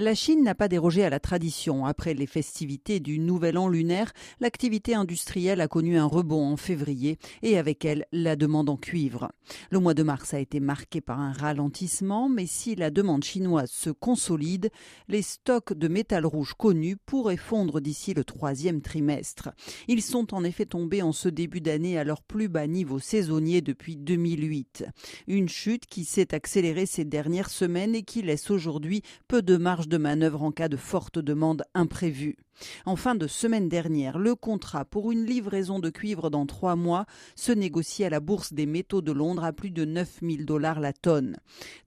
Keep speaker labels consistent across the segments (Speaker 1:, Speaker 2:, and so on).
Speaker 1: La Chine n'a pas dérogé à la tradition. Après les festivités du Nouvel An lunaire, l'activité industrielle a connu un rebond en février et avec elle la demande en cuivre. Le mois de mars a été marqué par un ralentissement, mais si la demande chinoise se consolide, les stocks de métal rouge connus pourraient fondre d'ici le troisième trimestre. Ils sont en effet tombés en ce début d'année à leur plus bas niveau saisonnier depuis 2008. Une chute qui s'est accélérée ces dernières semaines et qui laisse aujourd'hui peu de marge de manœuvre en cas de forte demande imprévue. En fin de semaine dernière, le contrat pour une livraison de cuivre dans trois mois se négocie à la Bourse des métaux de Londres à plus de 9000 dollars la tonne.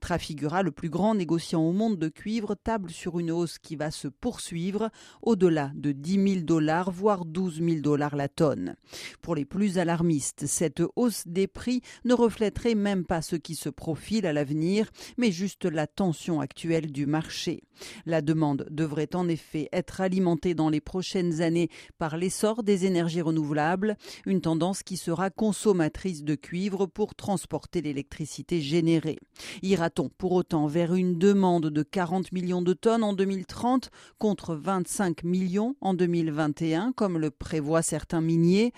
Speaker 1: Trafigura, le plus grand négociant au monde de cuivre, table sur une hausse qui va se poursuivre au-delà de 10 000 dollars, voire 12 000 dollars la tonne. Pour les plus alarmistes, cette hausse des prix ne reflèterait même pas ce qui se profile à l'avenir, mais juste la tension actuelle du marché. La demande devrait en effet être alimentée dans les prochaines années par l'essor des énergies renouvelables, une tendance qui sera consommatrice de cuivre pour transporter l'électricité générée. Ira-t-on pour autant vers une demande de 40 millions de tonnes en 2030 contre 25 millions en 2021 comme le prévoient certains miniers?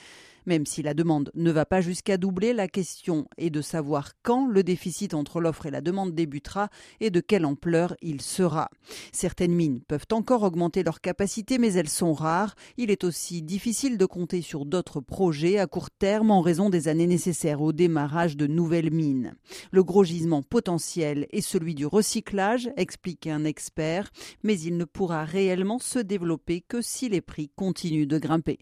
Speaker 1: Même si la demande ne va pas jusqu'à doubler, la question est de savoir quand le déficit entre l'offre et la demande débutera et de quelle ampleur il sera. Certaines mines peuvent encore augmenter leur capacité, mais elles sont rares. Il est aussi difficile de compter sur d'autres projets à court terme en raison des années nécessaires au démarrage de nouvelles mines. Le gros gisement potentiel est celui du recyclage, explique un expert, mais il ne pourra réellement se développer que si les prix continuent de grimper.